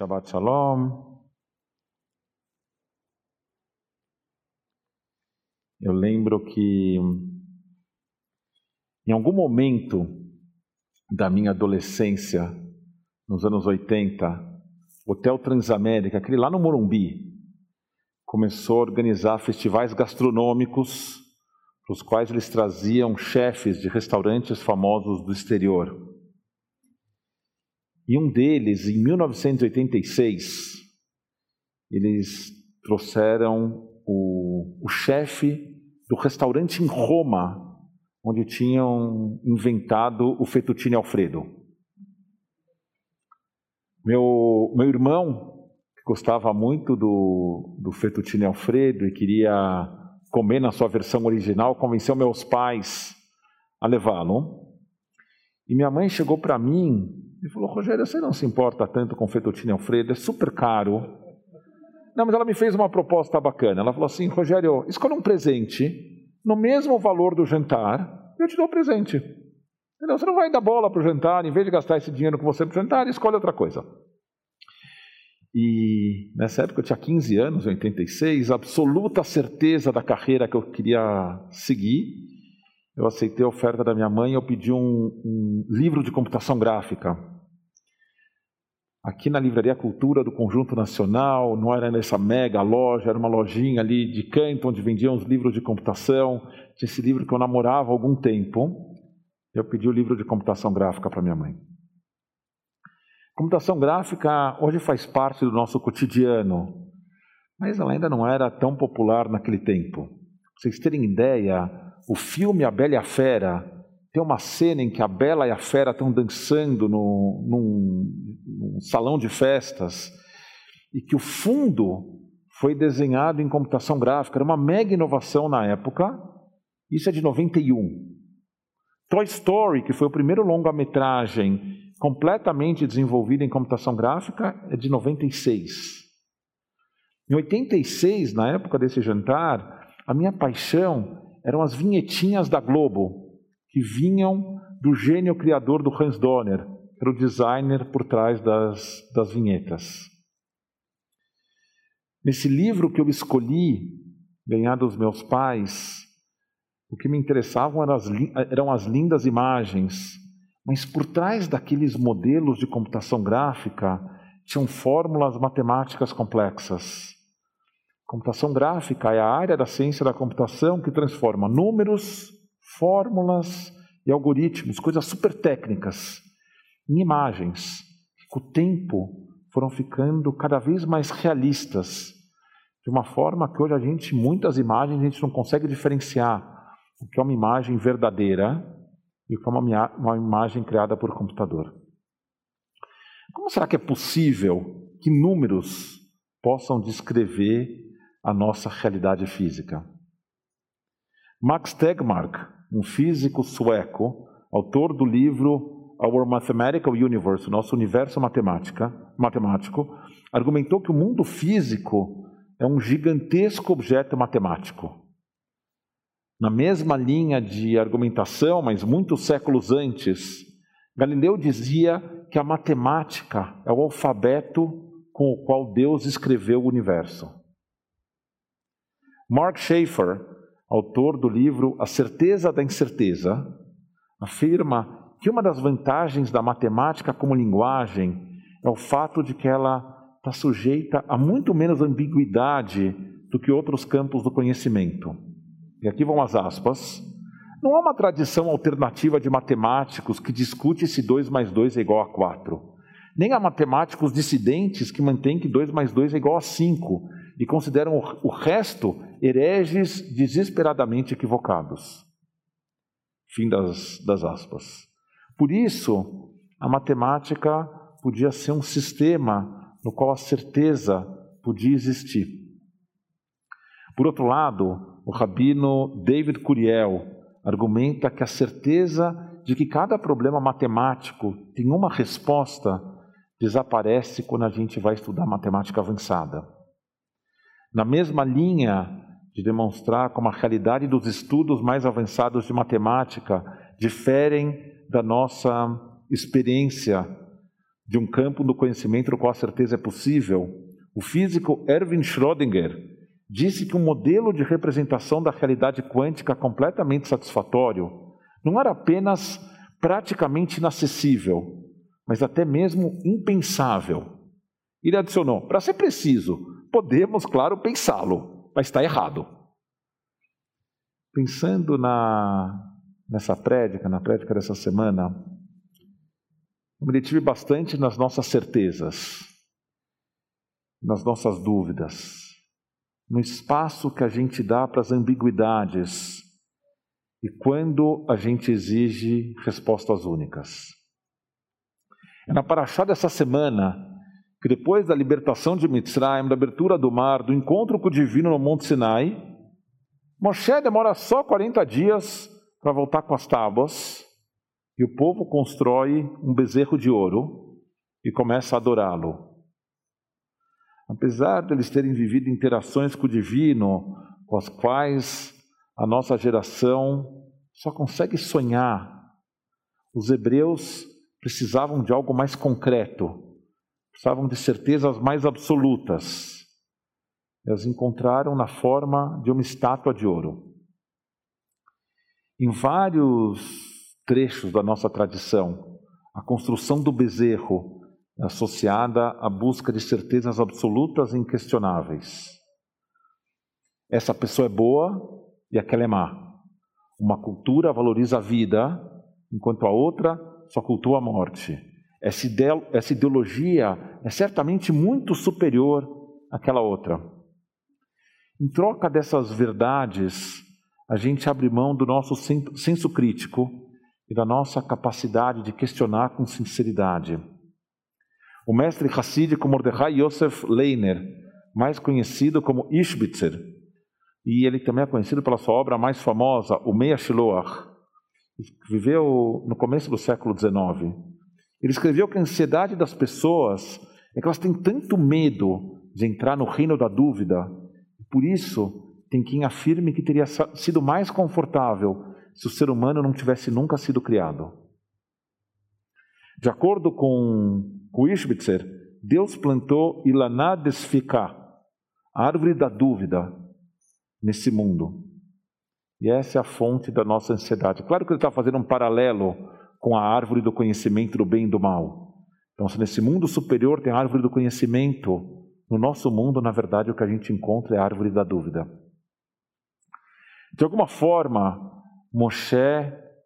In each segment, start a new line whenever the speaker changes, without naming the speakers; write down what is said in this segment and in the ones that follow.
Shabbat Shalom. Eu lembro que em algum momento da minha adolescência, nos anos 80, Hotel Transamérica, aquele lá no Morumbi, começou a organizar festivais gastronômicos, para os quais eles traziam chefes de restaurantes famosos do exterior. E um deles, em 1986, eles trouxeram o, o chefe do restaurante em Roma, onde tinham inventado o fettuccine alfredo. Meu, meu irmão, que gostava muito do, do fettuccine alfredo e queria comer na sua versão original, convenceu meus pais a levá-lo. E minha mãe chegou para mim ele falou, Rogério, você não se importa tanto com fettuccine Alfredo, é super caro. Não, mas ela me fez uma proposta bacana. Ela falou assim, Rogério, escolha um presente no mesmo valor do jantar, eu te dou o presente. Entendeu? Você não vai dar bola para o jantar, em vez de gastar esse dinheiro com você para o jantar, escolhe outra coisa. E nessa época eu tinha 15 anos, em 86, absoluta certeza da carreira que eu queria seguir. Eu aceitei a oferta da minha mãe eu pedi um, um livro de computação gráfica aqui na Livraria Cultura do Conjunto Nacional, não era nessa mega loja, era uma lojinha ali de canto onde vendiam os livros de computação. Tinha esse livro que eu namorava há algum tempo. Eu pedi o livro de computação gráfica para minha mãe. Computação gráfica hoje faz parte do nosso cotidiano, mas ela ainda não era tão popular naquele tempo. Pra vocês terem ideia, o filme A Bela e a Fera tem uma cena em que a Bela e a Fera estão dançando no, num, num salão de festas e que o fundo foi desenhado em computação gráfica. Era uma mega inovação na época. Isso é de 91. Toy Story, que foi o primeiro longa-metragem completamente desenvolvido em computação gráfica, é de 96. Em 86, na época desse jantar, a minha paixão eram as vinhetinhas da Globo que vinham do gênio criador do Hans Donner, que era o designer por trás das, das vinhetas. Nesse livro que eu escolhi, ganhar dos meus pais, o que me interessavam eram as, eram as lindas imagens, mas por trás daqueles modelos de computação gráfica tinham fórmulas matemáticas complexas. Computação gráfica é a área da ciência da computação que transforma números fórmulas e algoritmos, coisas super técnicas, em imagens, que com o tempo foram ficando cada vez mais realistas, de uma forma que hoje a gente, muitas imagens, a gente não consegue diferenciar o que é uma imagem verdadeira e o que é uma, uma imagem criada por computador. Como será que é possível que números possam descrever a nossa realidade física? Max Tegmark, um físico sueco, autor do livro Our Mathematical Universe, Nosso Universo Matemática, Matemático, argumentou que o mundo físico é um gigantesco objeto matemático. Na mesma linha de argumentação, mas muitos séculos antes, Galileu dizia que a matemática é o alfabeto com o qual Deus escreveu o universo. Mark Schaefer autor do livro A Certeza da Incerteza, afirma que uma das vantagens da matemática como linguagem é o fato de que ela está sujeita a muito menos ambiguidade do que outros campos do conhecimento. E aqui vão as aspas. Não há uma tradição alternativa de matemáticos que discute se 2 mais 2 é igual a 4. Nem há matemáticos dissidentes que mantêm que 2 mais 2 é igual a 5 e consideram o resto hereges desesperadamente equivocados. Fim das, das aspas. Por isso, a matemática podia ser um sistema no qual a certeza podia existir. Por outro lado, o rabino David Curiel argumenta que a certeza de que cada problema matemático tem uma resposta desaparece quando a gente vai estudar matemática avançada. Na mesma linha de demonstrar como a realidade dos estudos mais avançados de matemática diferem da nossa experiência de um campo do conhecimento no qual a certeza é possível, o físico Erwin Schrödinger disse que um modelo de representação da realidade quântica completamente satisfatório não era apenas praticamente inacessível, mas até mesmo impensável. Ele adicionou: para ser preciso, podemos, claro, pensá-lo, mas está errado. Pensando na, nessa prédica, na prédica dessa semana, eu me detive bastante nas nossas certezas, nas nossas dúvidas, no espaço que a gente dá para as ambiguidades e quando a gente exige respostas únicas. É na paraxá dessa semana que depois da libertação de Mitzrayim, da abertura do mar, do encontro com o divino no Monte Sinai, Moshe demora só 40 dias para voltar com as tábuas e o povo constrói um bezerro de ouro e começa a adorá-lo. Apesar deles terem vivido interações com o divino, com as quais a nossa geração só consegue sonhar, os hebreus precisavam de algo mais concreto, precisavam de certezas mais absolutas. Elas encontraram na forma de uma estátua de ouro. Em vários trechos da nossa tradição. A construção do bezerro é associada à busca de certezas absolutas e inquestionáveis. Essa pessoa é boa e aquela é má. Uma cultura valoriza a vida, enquanto a outra só cultua a morte. Essa, ideologia é certamente muito superior àquela outra. Em troca dessas verdades, a gente abre mão do nosso senso crítico e da nossa capacidade de questionar com sinceridade. O mestre hassídico Mordechai Yosef Leiner, mais conhecido como Ishbitzer, e ele também é conhecido pela sua obra mais famosa, o Meia Shiloach, viveu no começo do século XIX. Ele escreveu que a ansiedade das pessoas é que elas têm tanto medo de entrar no reino da dúvida, por isso tem quem afirme que teria sido mais confortável se o ser humano não tivesse nunca sido criado. De acordo com, com Ishbitzer, Deus plantou Ilaná desficar, a árvore da dúvida, nesse mundo. E essa é a fonte da nossa ansiedade. Claro que ele está fazendo um paralelo com a árvore do conhecimento do bem e do mal. Então, se nesse mundo superior tem a árvore do conhecimento, no nosso mundo, na verdade, o que a gente encontra é a árvore da dúvida. De alguma forma, Moshe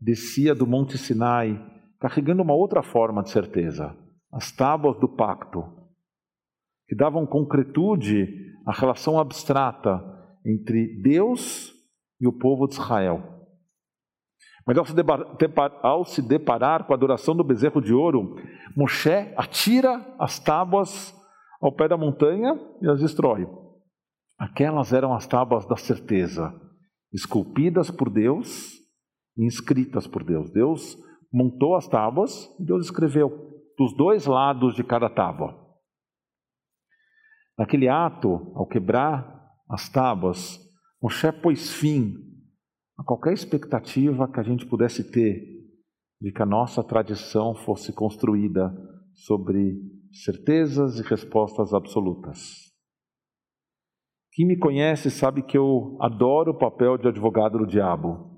descia do Monte Sinai carregando uma outra forma de certeza, as tábuas do pacto, que davam concretude à relação abstrata entre Deus e o povo de Israel. Mas ao se, deparar, ao se deparar com a adoração do bezerro de ouro, Moshe atira as tábuas ao pé da montanha e as destrói. Aquelas eram as tábuas da certeza esculpidas por Deus e inscritas por Deus. Deus montou as tábuas e Deus escreveu dos dois lados de cada tábua. Naquele ato, ao quebrar as tábuas, Moshe pôs fim a qualquer expectativa que a gente pudesse ter de que a nossa tradição fosse construída sobre certezas e respostas absolutas. Quem me conhece sabe que eu adoro o papel de advogado do diabo,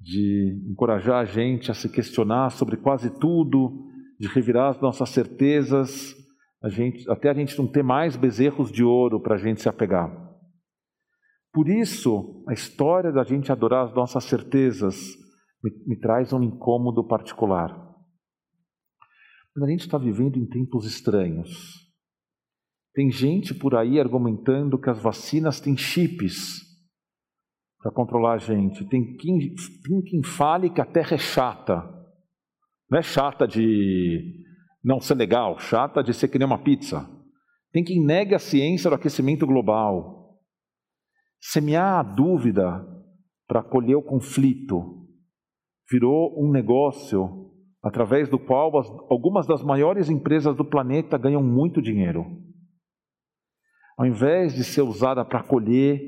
de encorajar a gente a se questionar sobre quase tudo, de revirar as nossas certezas, a gente, até a gente não ter mais bezerros de ouro para a gente se apegar. Por isso, a história da gente adorar as nossas certezas me, me traz um incômodo particular. A gente está vivendo em tempos estranhos. Tem gente por aí argumentando que as vacinas têm chips para controlar a gente. Tem quem, tem quem fale que a Terra é chata. Não é chata de não ser legal, chata de ser que nem uma pizza. Tem quem negue a ciência do aquecimento global. Semear a dúvida para acolher o conflito virou um negócio através do qual as, algumas das maiores empresas do planeta ganham muito dinheiro. Ao invés de ser usada para acolher,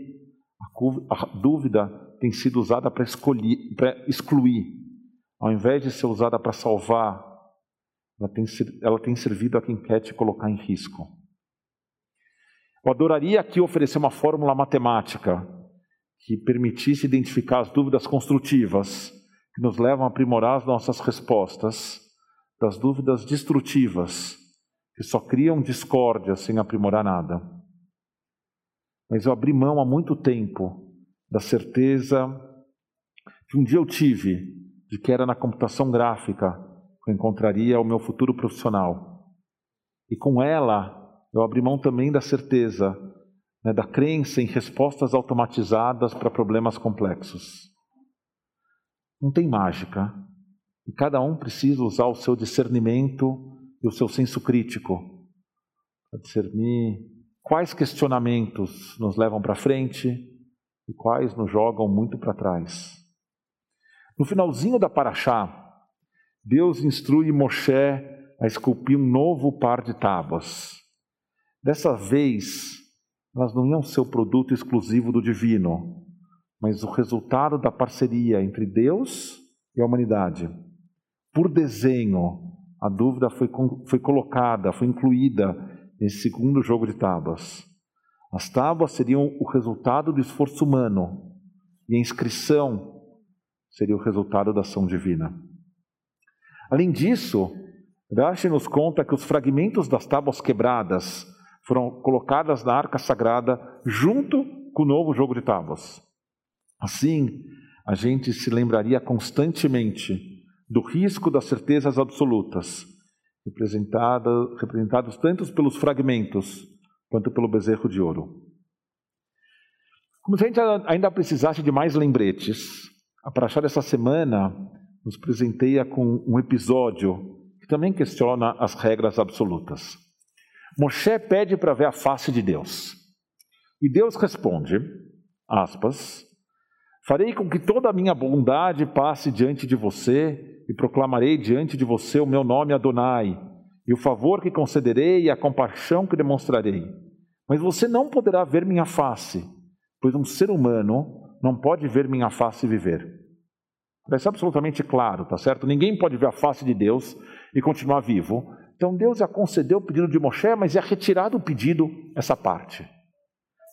a dúvida tem sido usada para excluir. Ao invés de ser usada para salvar, ela tem, ela tem servido a quem quer te colocar em risco. Eu adoraria aqui oferecer uma fórmula matemática que permitisse identificar as dúvidas construtivas que nos levam a aprimorar as nossas respostas das dúvidas destrutivas que só criam discórdia sem aprimorar nada. Mas eu abri mão há muito tempo da certeza que um dia eu tive de que era na computação gráfica que eu encontraria o meu futuro profissional. E com ela, eu abri mão também da certeza, né, da crença em respostas automatizadas para problemas complexos. Não tem mágica. E cada um precisa usar o seu discernimento e o seu senso crítico para discernir quais questionamentos nos levam para frente e quais nos jogam muito para trás. No finalzinho da Paraxá, Deus instrui Moshe a esculpir um novo par de tábuas. Dessa vez, elas não iam ser o produto exclusivo do divino, mas o resultado da parceria entre Deus e a humanidade. Por desenho, a dúvida foi, foi colocada, foi incluída nesse segundo jogo de tábuas. As tábuas seriam o resultado do esforço humano e a inscrição seria o resultado da ação divina. Além disso, Rashi nos conta que os fragmentos das tábuas quebradas foram colocadas na arca sagrada junto com o novo jogo de tábuas. Assim, a gente se lembraria constantemente do risco das certezas absolutas, representados tanto pelos fragmentos quanto pelo bezerro de ouro. Como se a gente ainda precisasse de mais lembretes, a Paraxá dessa semana nos presenteia com um episódio que também questiona as regras absolutas. Moshe pede para ver a face de Deus. E Deus responde, aspas, Farei com que toda a minha bondade passe diante de você e proclamarei diante de você o meu nome Adonai, e o favor que concederei e a compaixão que demonstrarei. Mas você não poderá ver minha face, pois um ser humano não pode ver minha face e viver. Parece absolutamente claro, tá certo? Ninguém pode ver a face de Deus e continuar vivo. Então Deus ia conceder o pedido de Moshe, mas ia retirar do pedido essa parte.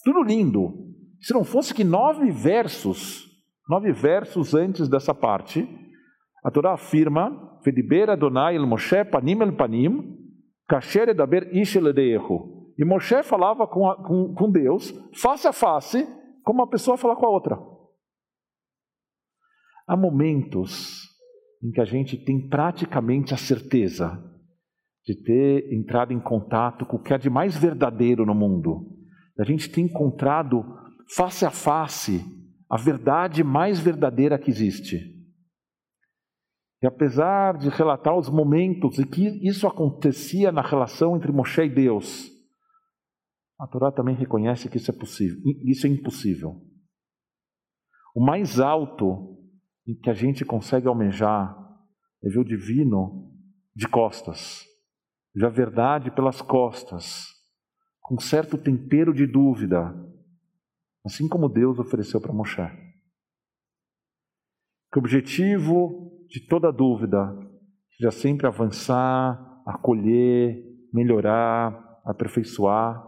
Tudo lindo. Se não fosse que nove versos, nove versos antes dessa parte, a Torá afirma: Vediber Adonai el Moshe panim el panim, kasher edaber ish eledeehu. E Moshe falava com, a, com, com Deus, face a face, como uma pessoa fala com a outra. Há momentos em que a gente tem praticamente a certeza de ter entrado em contato com o que há de mais verdadeiro no mundo. A gente tem encontrado face a face a verdade mais verdadeira que existe. E apesar de relatar os momentos em que isso acontecia na relação entre Moshe e Deus, a Torá também reconhece que isso é possível, isso é impossível. O mais alto em que a gente consegue almejar é ver o divino de costas, a verdade pelas costas, com certo tempero de dúvida, assim como Deus ofereceu para Moshe. Que o objetivo de toda dúvida, seja sempre avançar, acolher, melhorar, aperfeiçoar.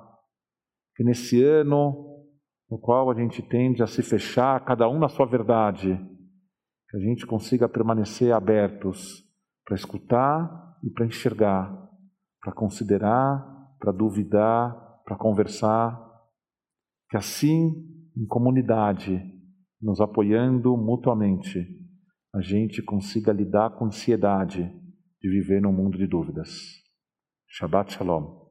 Que nesse ano, no qual a gente tende a se fechar, cada um na sua verdade, que a gente consiga permanecer abertos para escutar e para enxergar, para considerar, para duvidar, para conversar. Que assim, em comunidade, nos apoiando mutuamente, a gente consiga lidar com a ansiedade de viver num mundo de dúvidas. Shabbat Shalom.